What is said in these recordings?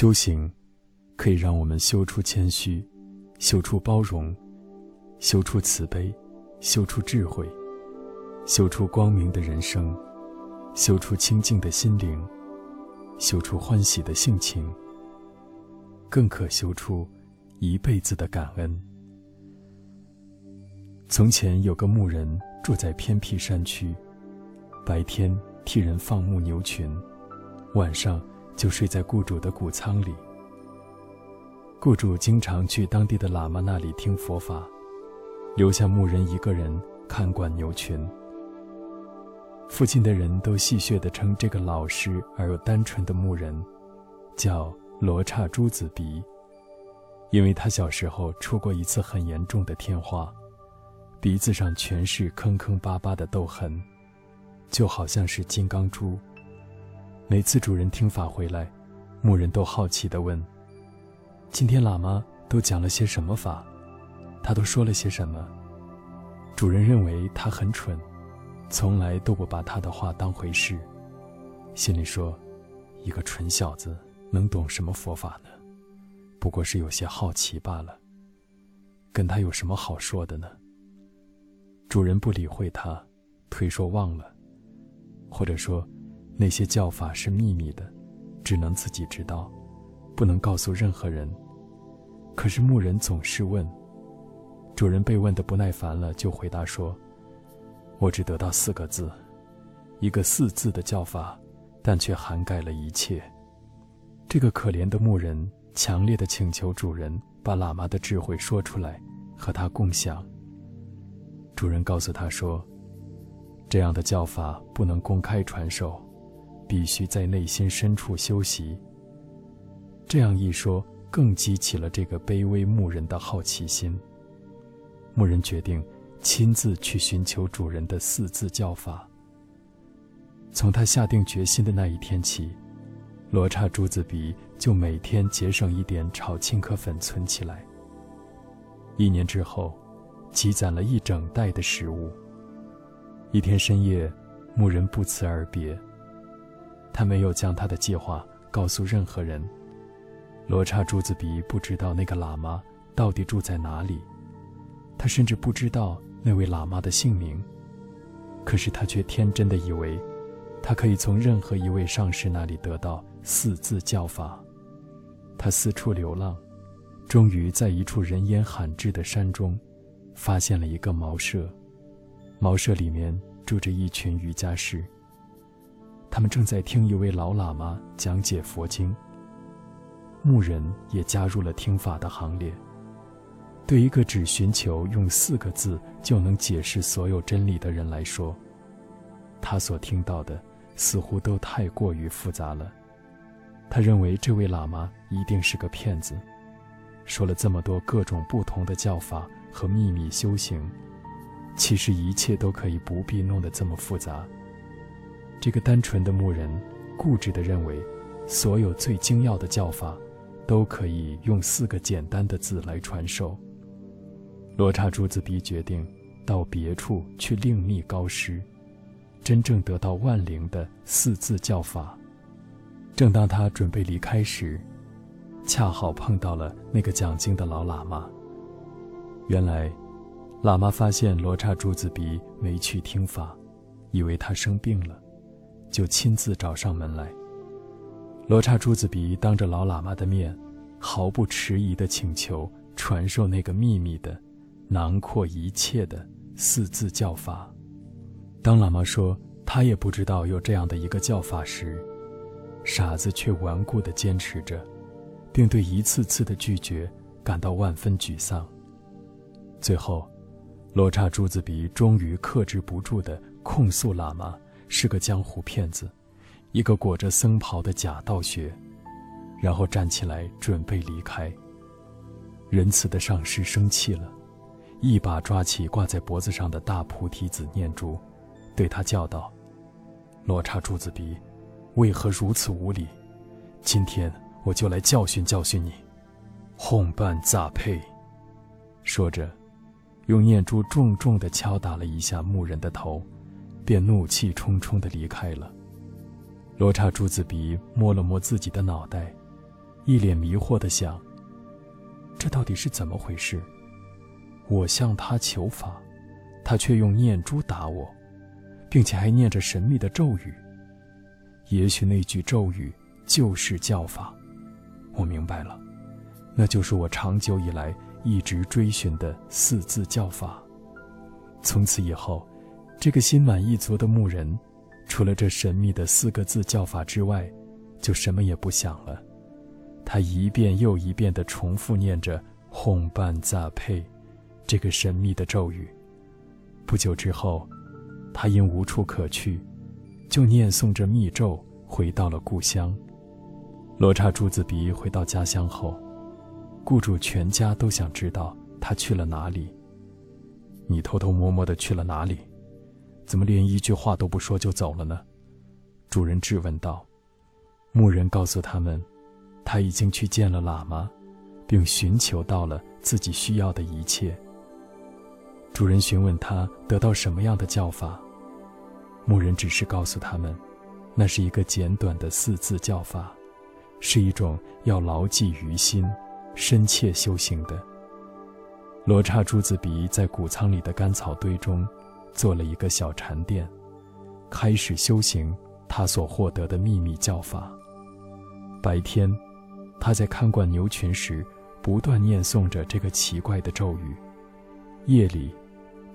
修行，可以让我们修出谦虚，修出包容，修出慈悲，修出智慧，修出光明的人生，修出清净的心灵，修出欢喜的性情，更可修出一辈子的感恩。从前有个牧人住在偏僻山区，白天替人放牧牛群，晚上就睡在雇主的谷仓里。雇主经常去当地的喇嘛那里听佛法，留下牧人一个人看管牛群。附近的人都戏谑地称这个老实而又单纯的牧人，叫罗刹朱子鼻，因为他小时候出过一次很严重的天花。鼻子上全是坑坑巴巴的痘痕，就好像是金刚珠。每次主人听法回来，牧人都好奇地问：“今天喇嘛都讲了些什么法？他都说了些什么？”主人认为他很蠢，从来都不把他的话当回事，心里说：“一个蠢小子能懂什么佛法呢？不过是有些好奇罢了。跟他有什么好说的呢？”主人不理会他，推说忘了，或者说那些教法是秘密的，只能自己知道，不能告诉任何人。可是牧人总是问，主人被问得不耐烦了，就回答说：“我只得到四个字，一个四字的教法，但却涵盖了一切。”这个可怜的牧人强烈的请求主人把喇嘛的智慧说出来，和他共享。主人告诉他说：“这样的教法不能公开传授，必须在内心深处修习。”这样一说，更激起了这个卑微牧人的好奇心。牧人决定亲自去寻求主人的四字教法。从他下定决心的那一天起，罗刹珠子鼻就每天节省一点炒青稞粉存起来。一年之后。积攒了一整袋的食物。一天深夜，牧人不辞而别。他没有将他的计划告诉任何人。罗刹朱子鼻不知道那个喇嘛到底住在哪里，他甚至不知道那位喇嘛的姓名。可是他却天真的以为，他可以从任何一位上师那里得到四字教法。他四处流浪，终于在一处人烟罕至的山中。发现了一个茅舍，茅舍里面住着一群瑜伽士。他们正在听一位老喇嘛讲解佛经。牧人也加入了听法的行列。对一个只寻求用四个字就能解释所有真理的人来说，他所听到的似乎都太过于复杂了。他认为这位喇嘛一定是个骗子，说了这么多各种不同的教法。和秘密修行，其实一切都可以不必弄得这么复杂。这个单纯的牧人固执地认为，所有最精要的教法，都可以用四个简单的字来传授。罗刹朱子鼻决定到别处去另觅高师，真正得到万灵的四字教法。正当他准备离开时，恰好碰到了那个讲经的老喇嘛。原来，喇嘛发现罗刹朱子鼻没去听法，以为他生病了，就亲自找上门来。罗刹珠子鼻当着老喇嘛的面，毫不迟疑地请求传授那个秘密的、囊括一切的四字教法。当喇嘛说他也不知道有这样的一个教法时，傻子却顽固地坚持着，并对一次次的拒绝感到万分沮丧。最后，罗刹珠子鼻终于克制不住地控诉喇嘛是个江湖骗子，一个裹着僧袍的假道学，然后站起来准备离开。仁慈的上师生气了，一把抓起挂在脖子上的大菩提子念珠，对他叫道：“罗刹珠子鼻，为何如此无礼？今天我就来教训教训你。”哄伴咋配？说着。用念珠重重地敲打了一下牧人的头，便怒气冲冲地离开了。罗刹珠子鼻摸了摸自己的脑袋，一脸迷惑的想：这到底是怎么回事？我向他求法，他却用念珠打我，并且还念着神秘的咒语。也许那句咒语就是教法。我明白了，那就是我长久以来一直追寻的四字教法。从此以后，这个心满意足的牧人，除了这神秘的四个字叫法之外，就什么也不想了。他一遍又一遍地重复念着“哄伴杂配”。这个神秘的咒语。不久之后，他因无处可去，就念诵着密咒回到了故乡。罗刹珠子鼻回到家乡后，雇主全家都想知道他去了哪里。你偷偷摸摸的去了哪里？怎么连一句话都不说就走了呢？主人质问道。牧人告诉他们，他已经去见了喇嘛，并寻求到了自己需要的一切。主人询问他得到什么样的教法，牧人只是告诉他们，那是一个简短的四字教法，是一种要牢记于心、深切修行的。罗刹珠子鼻在谷仓里的干草堆中做了一个小禅殿，开始修行他所获得的秘密教法。白天，他在看管牛群时，不断念诵着这个奇怪的咒语；夜里，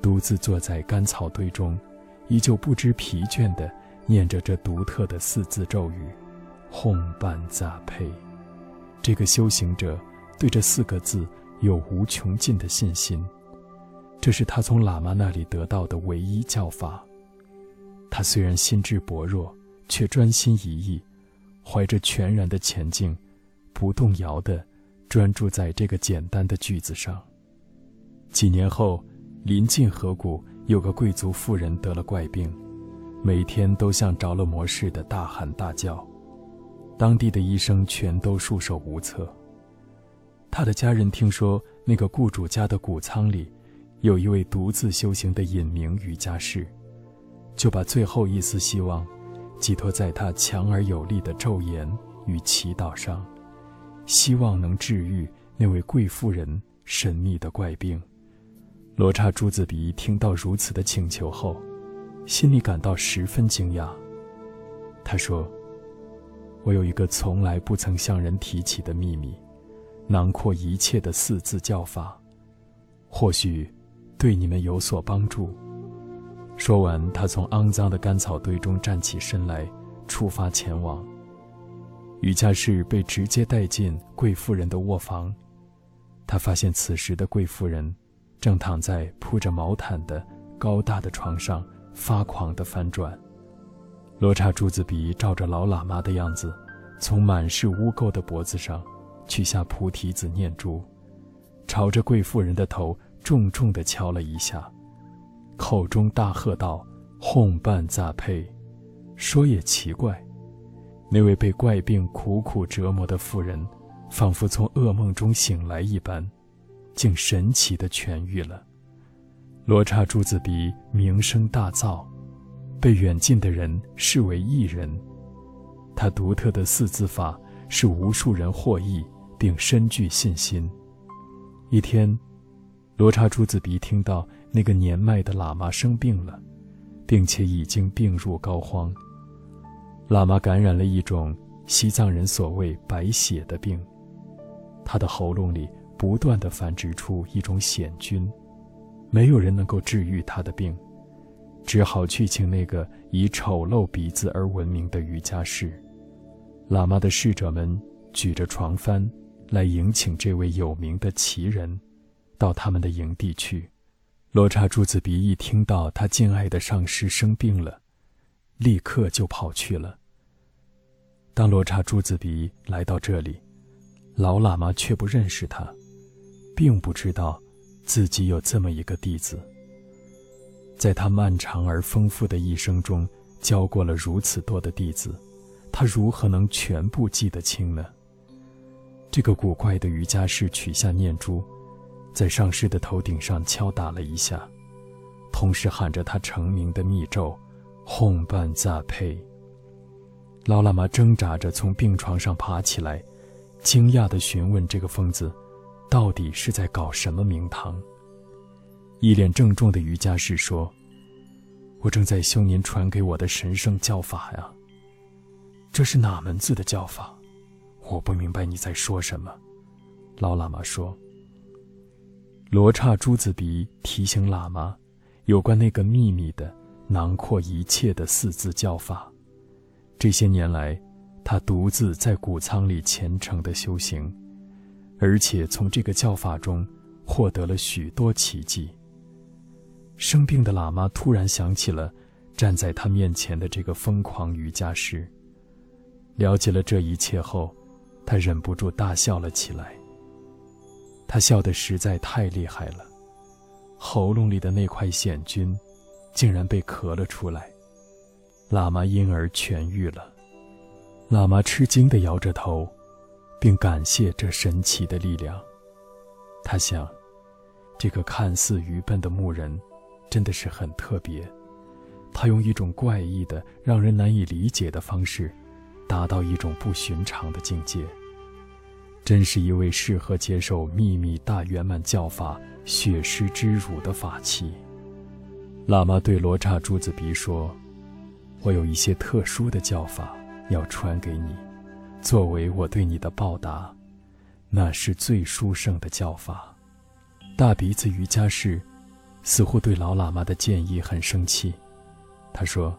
独自坐在干草堆中，依旧不知疲倦地念着这独特的四字咒语“哄伴杂配”。这个修行者对这四个字有无穷尽的信心，这是他从喇嘛那里得到的唯一教法。他虽然心智薄弱，却专心一意，怀着全然的前进，不动摇地专注在这个简单的句子上。几年后。临近河谷有个贵族妇人得了怪病，每天都像着了魔似的大喊大叫，当地的医生全都束手无策。他的家人听说那个雇主家的谷仓里有一位独自修行的隐名瑜伽士，就把最后一丝希望寄托在他强而有力的咒言与祈祷上，希望能治愈那位贵妇人神秘的怪病。罗刹朱子鼻听到如此的请求后，心里感到十分惊讶。他说：“我有一个从来不曾向人提起的秘密，囊括一切的四字教法，或许对你们有所帮助。”说完，他从肮脏的干草堆中站起身来，出发前往。瑜伽士被直接带进贵妇人的卧房，他发现此时的贵妇人。正躺在铺着毛毯的高大的床上，发狂地翻转。罗刹珠子鼻照着老喇嘛的样子，从满是污垢的脖子上取下菩提子念珠，朝着贵妇人的头重重地敲了一下，口中大喝道：“哄伴杂配。”说也奇怪，那位被怪病苦苦折磨的妇人，仿佛从噩梦中醒来一般。竟神奇的痊愈了。罗刹珠子鼻名声大噪，被远近的人视为异人。他独特的四字法使无数人获益，并深具信心。一天，罗刹珠子鼻听到那个年迈的喇嘛生病了，并且已经病入膏肓。喇嘛感染了一种西藏人所谓“白血”的病，他的喉咙里。不断的繁殖出一种险菌，没有人能够治愈他的病，只好去请那个以丑陋鼻子而闻名的瑜伽士。喇嘛的侍者们举着床幡来迎请这位有名的奇人到他们的营地去。罗刹珠子鼻一听到他敬爱的上师生病了，立刻就跑去了。当罗刹珠子鼻来到这里，老喇嘛却不认识他。并不知道，自己有这么一个弟子。在他漫长而丰富的一生中，教过了如此多的弟子，他如何能全部记得清呢？这个古怪的瑜伽士取下念珠，在上师的头顶上敲打了一下，同时喊着他成名的密咒：“哄伴杂配。”老喇嘛挣扎着从病床上爬起来，惊讶地询问这个疯子，到底是在搞什么名堂。一脸郑重的瑜伽士说：“我正在修您传给我的神圣教法呀。这是哪门子的教法？我不明白你在说什么。”老喇嘛说：“罗刹朱子鼻提醒喇嘛，有关那个秘密的、囊括一切的四字教法。这些年来，他独自在谷仓里虔诚的修行，而且从这个教法中获得了许多奇迹。”生病的喇嘛突然想起了站在他面前的这个疯狂瑜伽师。了解了这一切后，他忍不住大笑了起来。他笑得实在太厉害了，喉咙里的那块癣菌竟然被咳了出来，喇嘛因而痊愈了。喇嘛吃惊地摇着头，并感谢这神奇的力量。他想，这个看似愚笨的牧人。真的是很特别，他用一种怪异的、让人难以理解的方式，达到一种不寻常的境界。真是一位适合接受秘密大圆满教法血尸之辱的法器。喇嘛对罗刹珠子鼻说：“我有一些特殊的教法要传给你，作为我对你的报答。那是最殊胜的教法。”大鼻子瑜伽士。似乎对老喇嘛的建议很生气，他说：“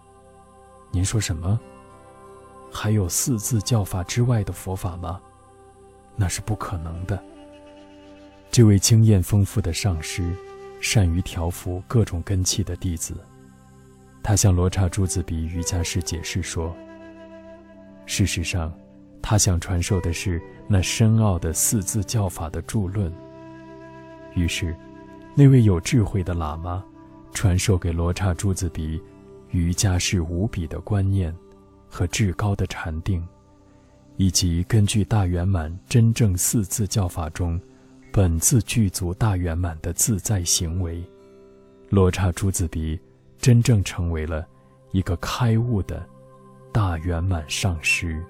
您说什么？还有四字教法之外的佛法吗？那是不可能的。”这位经验丰富的上师，善于调服各种根器的弟子，他向罗刹诸子比瑜伽师解释说：“事实上，他想传授的是那深奥的四字教法的著论。”于是。那位有智慧的喇嘛，传授给罗刹诸子鼻瑜伽是无比的观念和至高的禅定，以及根据大圆满真正四字教法中本自具足大圆满的自在行为，罗刹诸子鼻真正成为了一个开悟的大圆满上师。